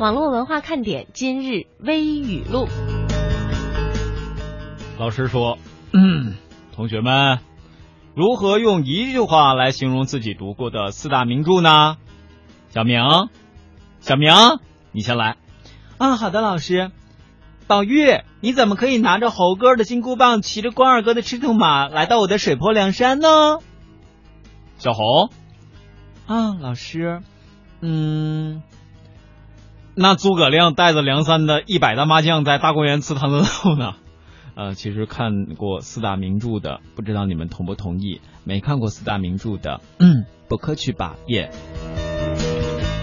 网络文化看点今日微语录。老师说：“嗯，同学们，如何用一句话来形容自己读过的四大名著呢？”小明，小明，你先来。啊，好的，老师。宝玉，你怎么可以拿着猴哥的金箍棒，骑着关二哥的赤兔马来到我的水泊梁山呢？小红，啊，老师，嗯，那诸葛亮带着梁山的一百大麻将在大观园吃汤泽豆呢？呃，其实看过四大名著的，不知道你们同不同意？没看过四大名著的，嗯，不客气吧耶。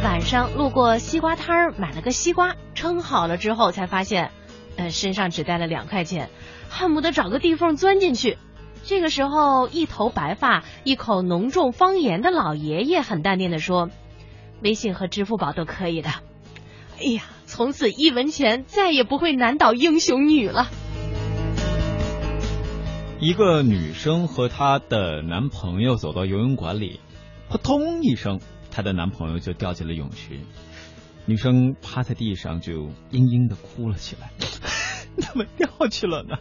晚上路过西瓜摊儿，买了个西瓜，称好了之后才发现，呃，身上只带了两块钱，恨不得找个地缝钻进去。这个时候，一头白发、一口浓重方言的老爷爷很淡定的说：“微信和支付宝都可以的。”哎呀，从此一文钱再也不会难倒英雄女了。一个女生和她的男朋友走到游泳馆里，扑通一声，她的男朋友就掉进了泳池，女生趴在地上就嘤嘤的哭了起来，怎么掉去了呢？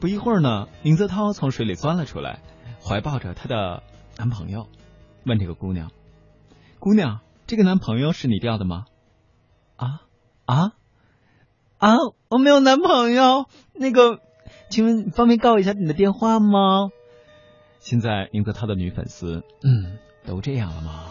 不一会儿呢，宁泽涛从水里钻了出来，怀抱着她的男朋友，问这个姑娘：“姑娘，这个男朋友是你掉的吗？”啊啊啊！我没有男朋友，那个。请问方便告一下你的电话吗？现在宁泽涛的女粉丝，嗯，都这样了吗？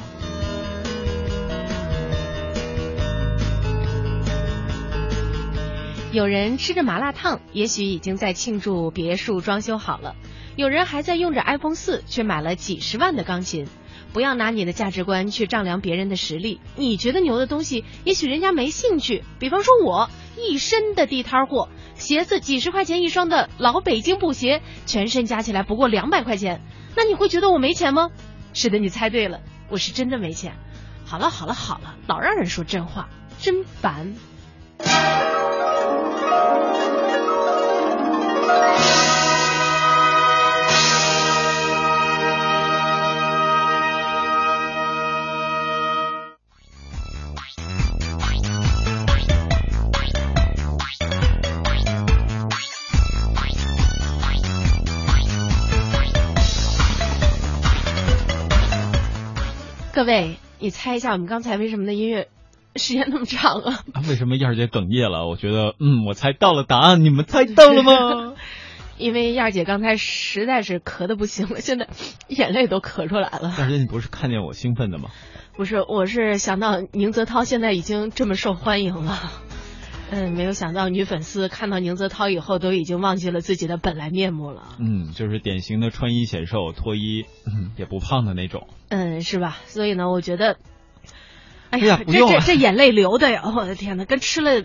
有人吃着麻辣烫，也许已经在庆祝别墅装修好了；有人还在用着 iPhone 四，却买了几十万的钢琴。不要拿你的价值观去丈量别人的实力。你觉得牛的东西，也许人家没兴趣。比方说，我一身的地摊货。鞋子几十块钱一双的老北京布鞋，全身加起来不过两百块钱，那你会觉得我没钱吗？是的，你猜对了，我是真的没钱。好了好了好了，老让人说真话，真烦。各位，你猜一下，我们刚才为什么的音乐时间那么长啊？为什么燕儿姐哽咽了？我觉得，嗯，我猜到了答案，你们猜到了吗？因为燕儿姐刚才实在是咳的不行了，现在眼泪都咳出来了。燕儿姐，你不是看见我兴奋的吗？不是，我是想到宁泽涛现在已经这么受欢迎了。嗯，没有想到女粉丝看到宁泽涛以后都已经忘记了自己的本来面目了。嗯，就是典型的穿衣显瘦，脱衣也不胖的那种。嗯，是吧？所以呢，我觉得，哎呀，这这这眼泪流的呀！我的天哪，跟吃了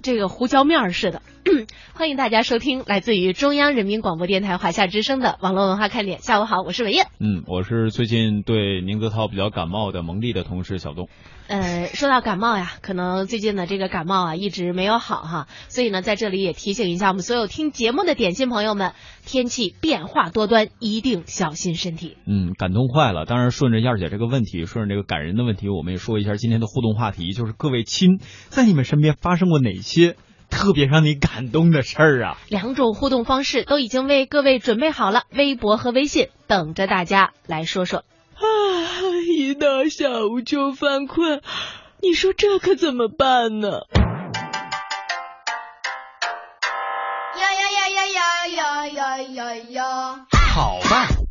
这个胡椒面似的。欢迎大家收听来自于中央人民广播电台华夏之声的网络文化看点。下午好，我是伟燕。嗯，我是最近对宁泽涛比较感冒的蒙蒂的同事小东。呃，说到感冒呀，可能最近的这个感冒啊一直没有好哈，所以呢，在这里也提醒一下我们所有听节目的点心朋友们，天气变化多端，一定小心身体。嗯，感动坏了。当然，顺着燕儿姐这个问题，顺着这个感人的问题，我们也说一下今天的互动话题，就是各位亲，在你们身边发生过哪些特别让你感动的事儿啊？两种互动方式都已经为各位准备好了，微博和微信等着大家来说说。啊，一到下午就犯困，你说这可怎么办呢？呀呀呀呀呀呀呀呀呀！好办，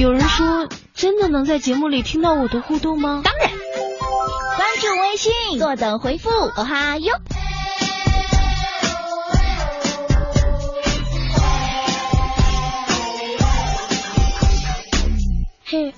有人说，真的能在节目里听到我的互动吗？当然，关注微信，坐等回复。哦哈哟。嘿。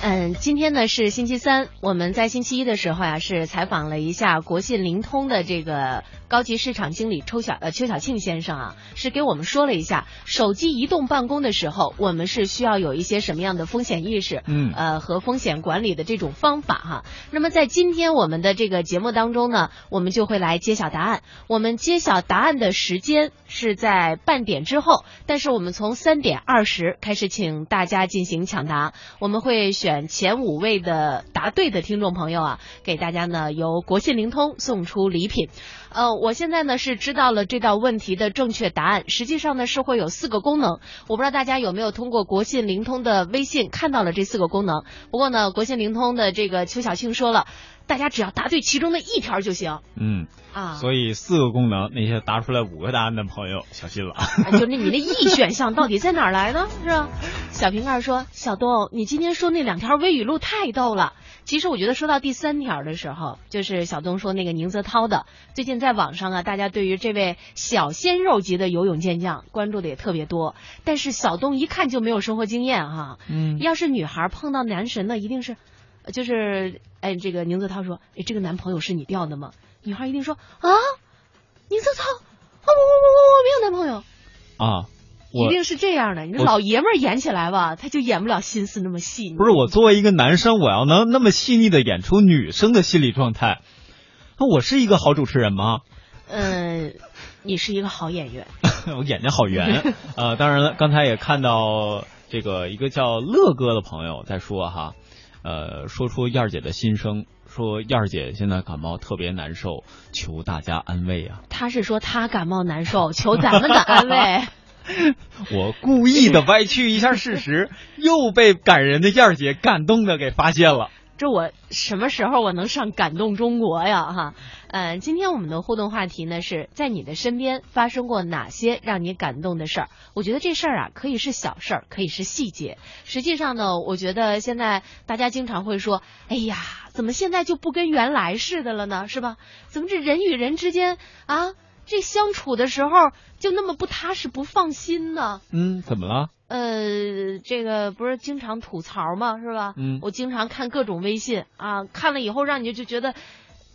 嗯，今天呢是星期三，我们在星期一的时候呀、是采访了一下国信灵通的这个高级市场经理邱小呃邱小庆先生啊，是给我们说了一下手机移动办公的时候，我们是需要有一些什么样的风险意识，嗯呃和风险管理的这种方法哈。那么在今天我们的这个节目当中呢，我们就会来揭晓答案。我们揭晓答案的时间是在半点之后，但是我们从三点二十开始，请大家进行抢答。我们会选前五位的答对的听众朋友啊，给大家呢由国信灵通送出礼品。呃，我现在呢是知道了这道问题的正确答案，实际上呢是会有四个功能，我不知道大家有没有通过国信灵通的微信看到了这四个功能。不过呢，国信灵通的这个邱小庆说了，大家只要答对其中的一条就行嗯，啊。所以四个功能，那些答出来五个答案的朋友小心了。啊就那你那 E 选项到底在哪儿来呢？是吧？小瓶盖说：“小东，你今天说那两条微语录太逗了。其实我觉得说到第三条的时候，就是小东说那个宁泽涛的，最近在网上啊，大家对于这位小鲜肉级的游泳健将关注的也特别多。但是小东一看就没有生活经验哈、嗯要是女孩碰到男神呢，一定是，呃就是哎，这个宁泽涛说，哎，这个男朋友是你钓的吗？女孩一定说啊，宁泽涛，啊，我我我我我没有男朋友。啊，我一定是这样的，你这老爷们儿演起来吧，他就演不了心思那么细腻。不是我作为一个男生，我要能那么细腻的演出女生的心理状态，那我是一个好主持人吗？嗯，你是一个好演员。我眼睛好圆。呃，当然了，刚才也看到这个一个叫乐哥的朋友在说哈，呃，说出燕儿姐的心声，说燕儿姐现在感冒特别难受，求大家安慰啊。他是说他感冒难受，求咱们的安慰。我故意的歪曲一下事实，又被感人的燕儿姐感动的给发现了。这我什么时候我能上感动中国呀？哈，嗯，今天我们的互动话题呢是在你的身边发生过哪些让你感动的事儿？我觉得这事儿啊，可以是小事儿，可以是细节。实际上呢，我觉得现在大家经常会说，哎呀，怎么现在就不跟原来似的了呢？是吧？怎么这人与人之间啊，这相处的时候就那么不踏实、不放心呢？嗯，怎么了？呃，这个不是经常吐槽吗？是吧？嗯我经常看各种微信啊，看了以后让你就觉得，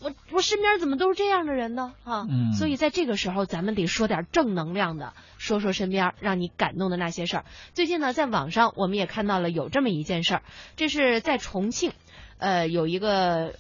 我我身边怎么都是这样的人呢？啊，嗯所以在这个时候，咱们得说点正能量的，说说身边让你感动的那些事儿。最近呢，在网上我们也看到了有这么一件事儿，这是在重庆，呃，有一个。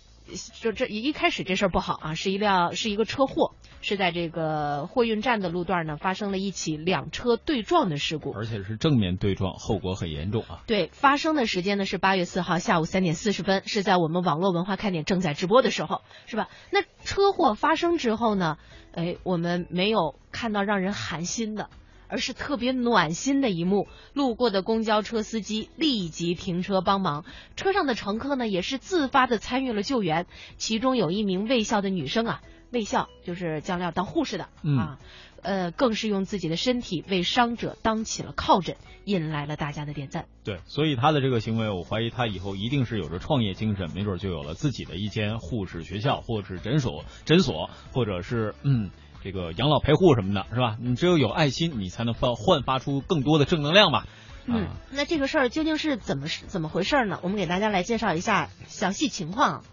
就这一开始这事儿不好啊，是一辆是一个车祸，是在这个货运站的路段呢发生了一起两车对撞的事故。而且是正面对撞，后果很严重啊。对，发生的时间呢是八月四号下午三点四十分，是在我们网络文化看点正在直播的时候，是吧？那车祸发生之后呢，哎，我们没有看到让人寒心的。而是特别暖心的一幕，路过的公交车司机立即停车帮忙，车上的乘客呢也是自发的参与了救援，其中有一名卫校的女生啊，卫校就是将来要当护士的、嗯啊，呃，更是用自己的身体为伤者当起了靠枕，引来了大家的点赞。对，所以他的这个行为，我怀疑他以后一定是有着创业精神，没准就有了自己的一间护士学校，或者是诊所、诊所，或者是嗯。这个养老陪护什么的，是吧？你只有有爱心，你才能发焕发出更多的正能量吧。嗯啊，那这个事儿究竟是怎么怎么回事呢？我们给大家来介绍一下详细情况。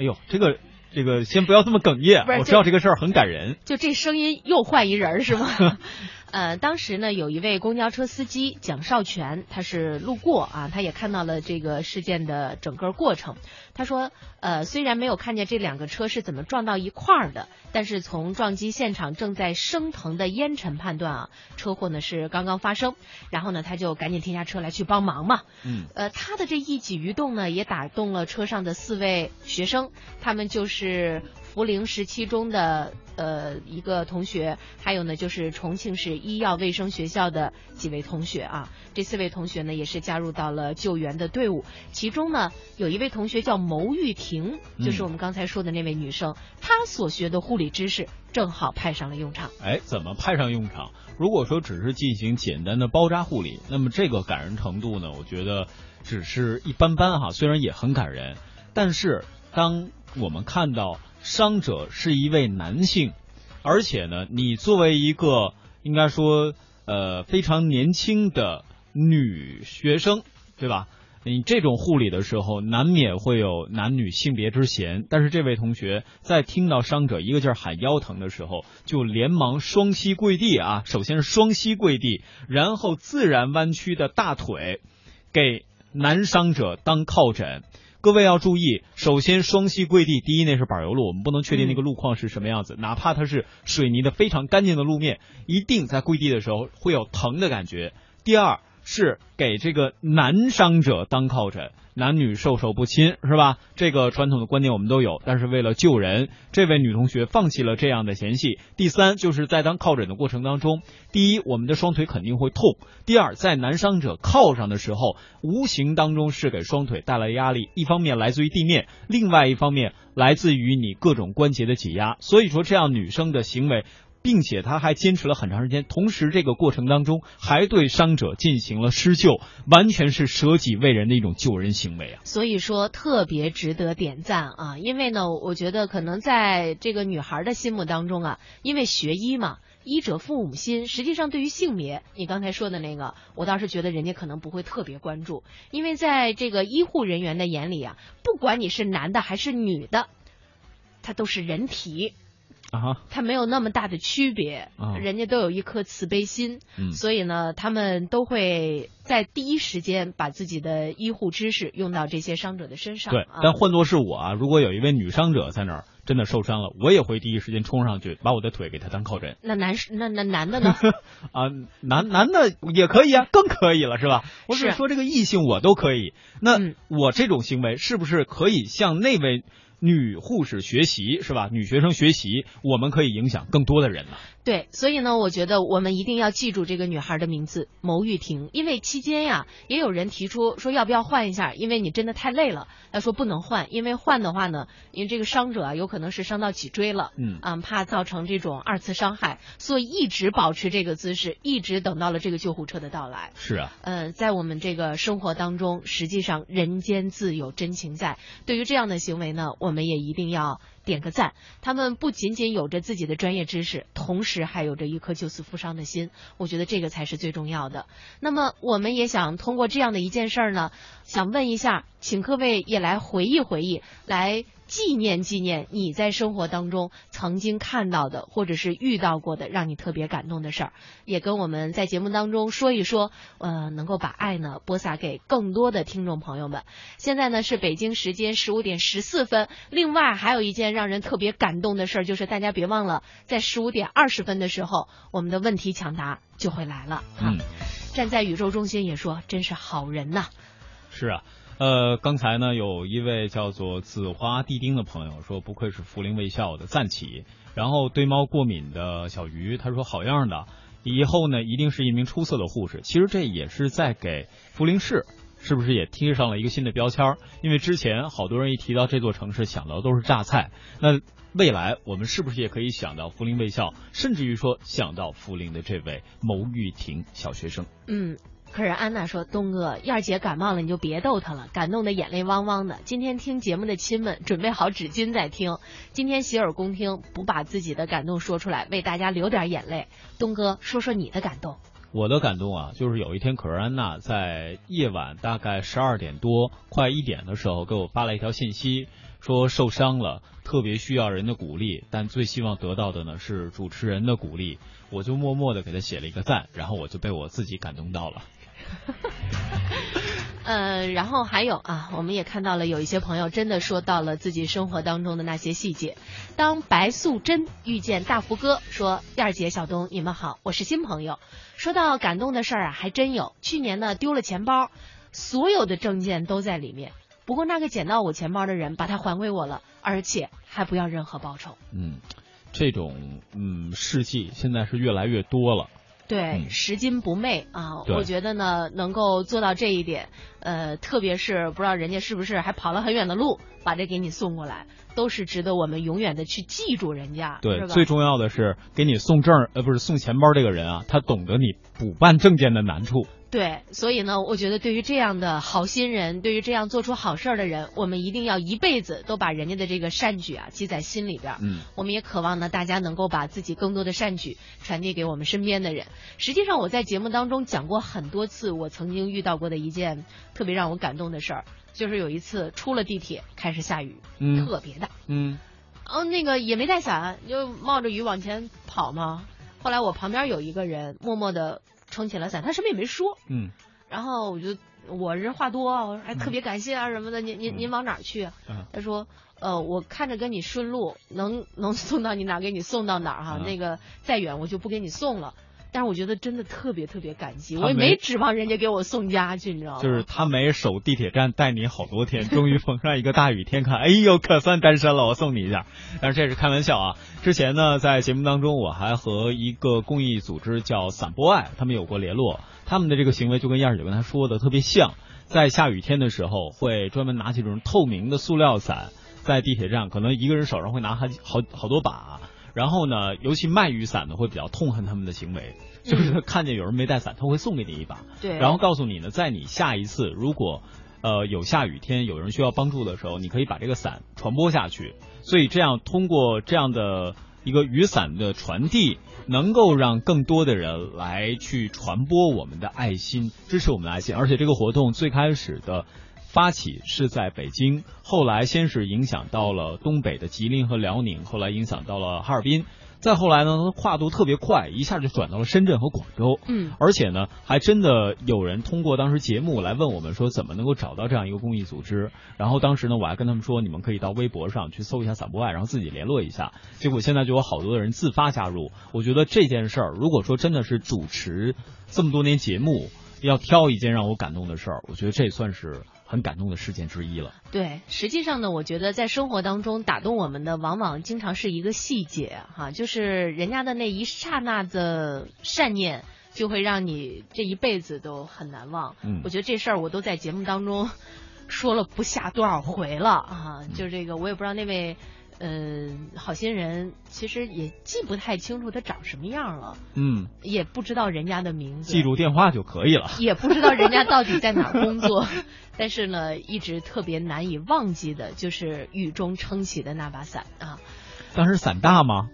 哎呦，这个这个，先不要这么哽咽，我知道这个事儿很感人。就这声音又换一人儿是吗？呃，当时呢，有一位公交车司机蒋少全，他是路过啊，他也看到了这个事件的整个过程。他说，呃，虽然没有看见这两个车是怎么撞到一块儿的，但是从撞击现场正在升腾的烟尘判断啊，车祸呢是刚刚发生。然后呢，他就赶紧停下车来去帮忙嘛。嗯，呃，他的这一举一动呢，也打动了车上的四位学生，他们就是涪陵十七中的呃一个同学，还有呢就是重庆市医药卫生学校的几位同学啊。这四位同学呢，也是加入到了救援的队伍。其中呢，有一位同学叫牟玉婷，就是嗯我们刚才说的那位女生，她所学的护理知识正好派上了用场。哎，怎么派上用场？如果说只是进行简单的包扎护理，那么这个感人程度呢，我觉得只是一般般哈，虽然也很感人，但是当我们看到伤者是一位男性，而且呢，你作为一个应该说呃非常年轻的女学生，对吧？你这种护理的时候，难免会有男女性别之嫌。但是这位同学在听到伤者一个劲儿喊腰疼的时候，就连忙双膝跪地啊，首先是双膝跪地，然后自然弯曲的大腿，给男伤者当靠枕。各位要注意，首先双膝跪地，第一那是柏油路，我们不能确定那个路况是什么样子，哪怕它是水泥的非常干净的路面，一定在跪地的时候会有疼的感觉。第二是给这个男伤者当靠枕，男女授受不亲是吧？这个传统的观念我们都有，但是为了救人，这位女同学放弃了这样的嫌隙。第三就是在当靠枕的过程当中，第一我们的双腿肯定会痛，第二在男伤者靠上的时候，无形当中是给双腿带来压力，一方面来自于地面，另外一方面来自于你各种关节的挤压。所以说这样女生的行为。并且他还坚持了很长时间，同时这个过程当中还对伤者进行了施救，完全是舍己为人的一种救人行为啊！所以说特别值得点赞啊！因为呢，我觉得可能在这个女孩的心目当中啊，因为学医嘛，医者父母心。实际上，对于性别，你刚才说的那个，我倒是觉得人家可能不会特别关注，因为在这个医护人员的眼里啊，不管你是男的还是女的，他都是人体。啊，他没有那么大的区别，人家都有一颗慈悲心，所以呢，他们都会在第一时间把自己的医护知识用到这些伤者的身上。对，但换作是我啊，如果有一位女伤者在那儿真的受伤了，我也会第一时间冲上去，把我的腿给她当靠枕。那男那那男的呢？啊，男男的也可以啊，更可以了，是吧？我是说这个异性我都可以。那我这种行为是不是可以向那位？女护士学习是吧？女学生学习，我们可以影响更多的人了。对，所以呢，我觉得我们一定要记住这个女孩的名字牟玉婷，因为期间呀，也有人提出说要不要换一下，因为你真的太累了。他说不能换，因为换的话呢，因为这个伤者啊，有可能是伤到脊椎了，嗯啊，怕造成这种二次伤害，所以一直保持这个姿势，一直等到了这个救护车的到来。是啊，呃，在我们这个生活当中，实际上人间自有真情在。对于这样的行为呢，我们也一定要。点个赞，他们不仅仅有着自己的专业知识，同时还有着一颗救死扶伤的心，我觉得这个才是最重要的。那么，我们也想通过这样的一件事儿呢，想问一下，请各位也来回忆回忆，来。纪念纪念你在生活当中曾经看到的或者是遇到过的让你特别感动的事儿，也跟我们在节目当中说一说，呃，能够把爱呢播撒给更多的听众朋友们。现在呢是北京时间十五点十四分，另外还有一件让人特别感动的事儿，就是大家别忘了，在十五点二十分的时候，我们的问题抢答就会来了。嗯，站在宇宙中心也说，真是好人呐。是啊。呃，刚才呢，有一位叫做紫花地丁的朋友说，不愧是福陵卫校的赞起。然后对猫过敏的小鱼，他说好样的，以后呢一定是一名出色的护士。其实这也是在给涪陵市是不是也贴上了一个新的标签？因为之前好多人一提到这座城市，想到都是榨菜。那未来我们是不是也可以想到涪陵卫校，甚至于说想到涪陵的这位牟玉婷小学生？嗯。可是安娜说：“东哥，燕儿姐感冒了，你就别逗她了，感动的眼泪汪汪的。今天听节目的亲们，准备好纸巾再听。今天洗耳恭听，不把自己的感动说出来，为大家流点眼泪。东哥，说说你的感动。我的感动啊，就是有一天，可是安娜在夜晚大概十二点多，快一点的时候，给我发了一条信息，说受伤了，特别需要人的鼓励，但最希望得到的呢是主持人的鼓励。我就默默的给他写了一个赞，然后我就被我自己感动到了。” 呃，然后还有啊，我们也看到了有一些朋友真的说到了自己生活当中的那些细节。当白素贞遇见大福哥，说：“燕儿姐、小东，你们好，我是新朋友。”说到感动的事儿啊，还真有。去年呢，丢了钱包，所有的证件都在里面。不过那个捡到我钱包的人把它还给我了，而且还不要任何报酬。嗯，这种嗯事迹现在是越来越多了。对，拾金不昧啊！我觉得呢，能够做到这一点，呃，特别是不知道人家是不是还跑了很远的路把这给你送过来，都是值得我们永远的去记住人家。对，最重要的是给你送证，呃，不是送钱包这个人啊，他懂得你补办证件的难处。对，所以呢，我觉得对于这样的好心人，对于这样做出好事儿的人，我们一定要一辈子都把人家的这个善举啊记在心里边儿。嗯，我们也渴望呢，大家能够把自己更多的善举传递给我们身边的人。实际上，我在节目当中讲过很多次，我曾经遇到过的一件特别让我感动的事儿，就是有一次出了地铁，开始下雨，嗯特别大，嗯哦，那个也没带伞，就冒着雨往前跑嘛。后来我旁边有一个人默默的撑起了伞，他什么也没说。嗯然后我就我人话多，我说哎特别感谢啊什么的，您您您往哪儿去他说呃我看着跟你顺路，能能送到你哪儿给你送到哪儿哈，嗯那个再远我就不给你送了。但是我觉得真的特别特别感激，我也没指望人家给我送家去，你知道吗？就是他没守地铁站带你好多天，终于逢上一个大雨天，看，哎呦，可算单身了，我送你一下。但是这是开玩笑啊。之前呢，在节目当中，我还和一个公益组织叫伞博爱，他们有过联络。他们的这个行为就跟燕儿姐跟他说的特别像，在下雨天的时候，会专门拿起这种透明的塑料伞，在地铁站可能一个人手上会拿好好好多把。然后呢，尤其卖雨伞的会比较痛恨他们的行为，就是看见有人没带伞，他会送给你一把。对，然后告诉你呢，在你下一次如果呃有下雨天有人需要帮助的时候，你可以把这个伞传播下去。所以这样通过这样的一个雨伞的传递，能够让更多的人来去传播我们的爱心，支持我们的爱心。而且这个活动最开始的。发起是在北京，后来先是影响到了东北的吉林和辽宁，后来影响到了哈尔滨，再后来呢，跨度特别快，一下就转到了深圳和广州。嗯，而且呢，还真的有人通过当时节目来问我们说，怎么能够找到这样一个公益组织？然后当时呢，我还跟他们说，你们可以到微博上去搜一下“散播爱”，然后自己联络一下。结果现在就有好多的人自发加入。我觉得这件事儿，如果说真的是主持这么多年节目，要挑一件让我感动的事儿，我觉得这算是很感动的事件之一了。对，实际上呢，我觉得在生活当中打动我们的，往往经常是一个细节哈，就是人家的那一刹那的善念，就会让你这一辈子都很难忘。嗯我觉得这事儿我都在节目当中说了不下多少回了啊，就这个我也不知道那位。嗯，好心人其实也记不太清楚他长什么样了，嗯，也不知道人家的名字，记住电话就可以了。也不知道人家到底在哪儿工作，但是呢，一直特别难以忘记的就是雨中撑起的那把伞啊，当时伞大吗？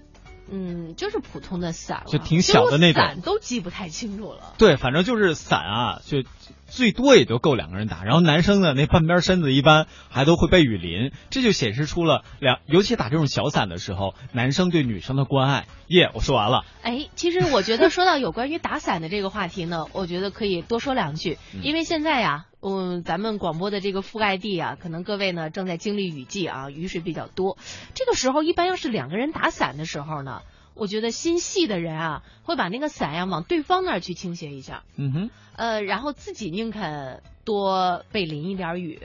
嗯，就是普通的伞，就挺小的那种都记不太清楚了。对，反正就是伞啊，就最多也就够两个人打。然后男生的那半边身子一般还都会被雨淋，这就显示出了两，尤其打这种小伞的时候，男生对女生的关爱。耶、我说完了。哎，其实我觉得说到有关于打伞的这个话题呢，我觉得可以多说两句，因为现在呀，嗯，咱们广播的这个覆盖地啊，可能各位呢正在经历雨季啊，雨水比较多。这个时候，一般要是两个人打伞的时候呢，我觉得心细的人啊，会把那个伞呀往对方那儿去倾斜一下，嗯哼，呃，然后自己宁肯多被淋一点雨。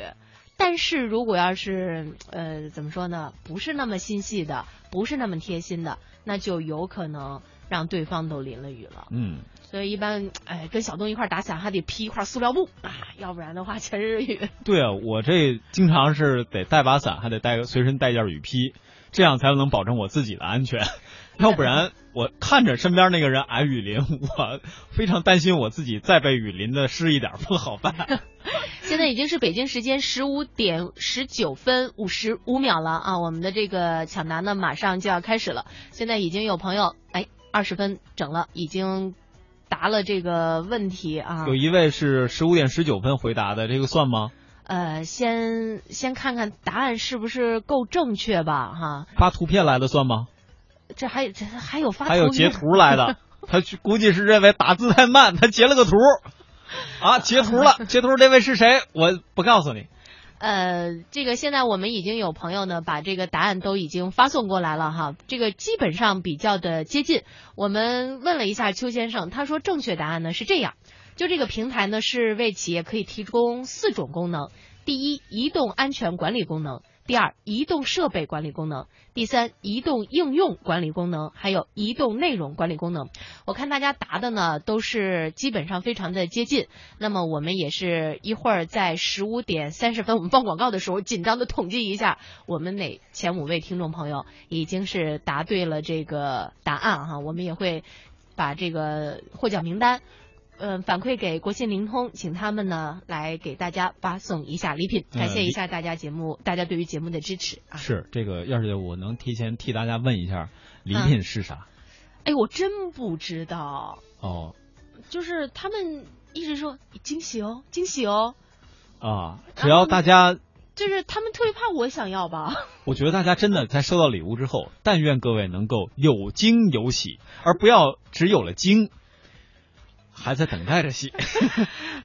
但是如果要是呃怎么说呢，不是那么心细的，不是那么贴心的，那就有可能让对方都淋了雨了。嗯，所以一般，哎，跟小东一块儿打伞还得披一块塑料布啊，要不然的话全是雨。对啊，我这经常是得带把伞，还得带个随身带件雨披，这样才能保证我自己的安全。要不然我看着身边那个人挨雨淋，我非常担心我自己再被雨淋的湿一点不好办。现在已经是北京时间十五点十九分五十五秒了啊，我们的这个抢答呢马上就要开始了。现在已经有朋友哎二十分整了，已经答了这个问题啊。有一位是十五点十九分回答的，这个算吗？呃，先先看看答案是不是够正确吧哈。发图片来的算吗？这还这还有发还有截图来的，他估计是认为打字太慢，他截了个图，啊，截图了，截图这位是谁？我不告诉你。呃，这个现在我们已经有朋友呢，把这个答案都已经发送过来了哈，这个基本上比较的接近。我们问了一下邱先生，他说正确答案呢是这样，就这个平台呢是为企业可以提供四种功能：第一，移动安全管理功能；第二，移动设备管理功能；第三，移动应用管理功能；还有移动内容管理功能。我看大家答的呢都是基本上非常的接近。那么我们也是一会儿在十五点三十分我们放广告的时候，紧张的统计一下，我们哪前五位听众朋友已经是答对了这个答案哈，我们也会把这个获奖名单。呃反馈给国信灵通，请他们呢来给大家发送一下礼品，嗯感谢一下大家节目，大家对于节目的支持啊。是这个，要是我能提前替大家问一下，礼品是啥？哎，我真不知道，哦就是他们一直说惊喜哦，惊喜哦，啊，只要大家，就是他们特别怕我想要吧。我觉得大家真的在收到礼物之后，但愿各位能够有惊有喜，而不要只有了惊，还在等待着戏。